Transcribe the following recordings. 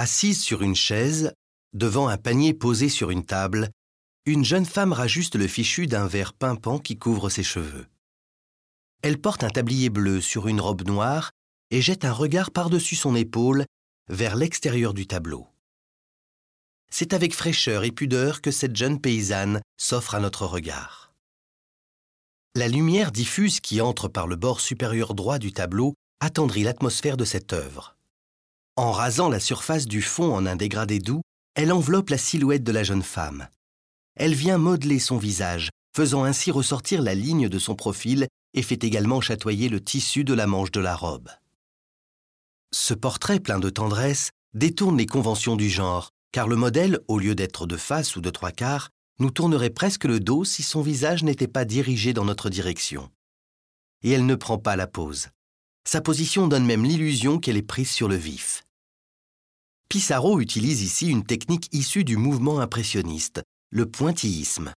Assise sur une chaise, devant un panier posé sur une table, une jeune femme rajuste le fichu d'un verre pimpant qui couvre ses cheveux. Elle porte un tablier bleu sur une robe noire et jette un regard par-dessus son épaule vers l'extérieur du tableau. C'est avec fraîcheur et pudeur que cette jeune paysanne s'offre à notre regard. La lumière diffuse qui entre par le bord supérieur droit du tableau attendrit l'atmosphère de cette œuvre. En rasant la surface du fond en un dégradé doux, elle enveloppe la silhouette de la jeune femme. Elle vient modeler son visage, faisant ainsi ressortir la ligne de son profil et fait également chatoyer le tissu de la manche de la robe. Ce portrait plein de tendresse détourne les conventions du genre, car le modèle, au lieu d'être de face ou de trois quarts, nous tournerait presque le dos si son visage n'était pas dirigé dans notre direction. Et elle ne prend pas la pose. Sa position donne même l'illusion qu'elle est prise sur le vif. Pissarro utilise ici une technique issue du mouvement impressionniste, le pointillisme.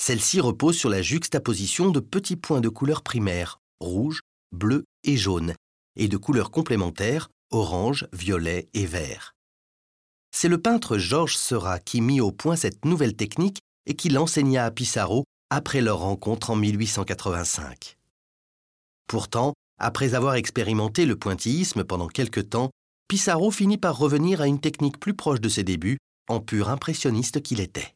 Celle-ci repose sur la juxtaposition de petits points de couleur primaire, rouge, bleu et jaune, et de couleurs complémentaires, orange, violet et vert. C'est le peintre Georges Seurat qui mit au point cette nouvelle technique et qui l'enseigna à Pissarro après leur rencontre en 1885. Pourtant, après avoir expérimenté le pointillisme pendant quelque temps, Pissarro finit par revenir à une technique plus proche de ses débuts, en pur impressionniste qu'il était.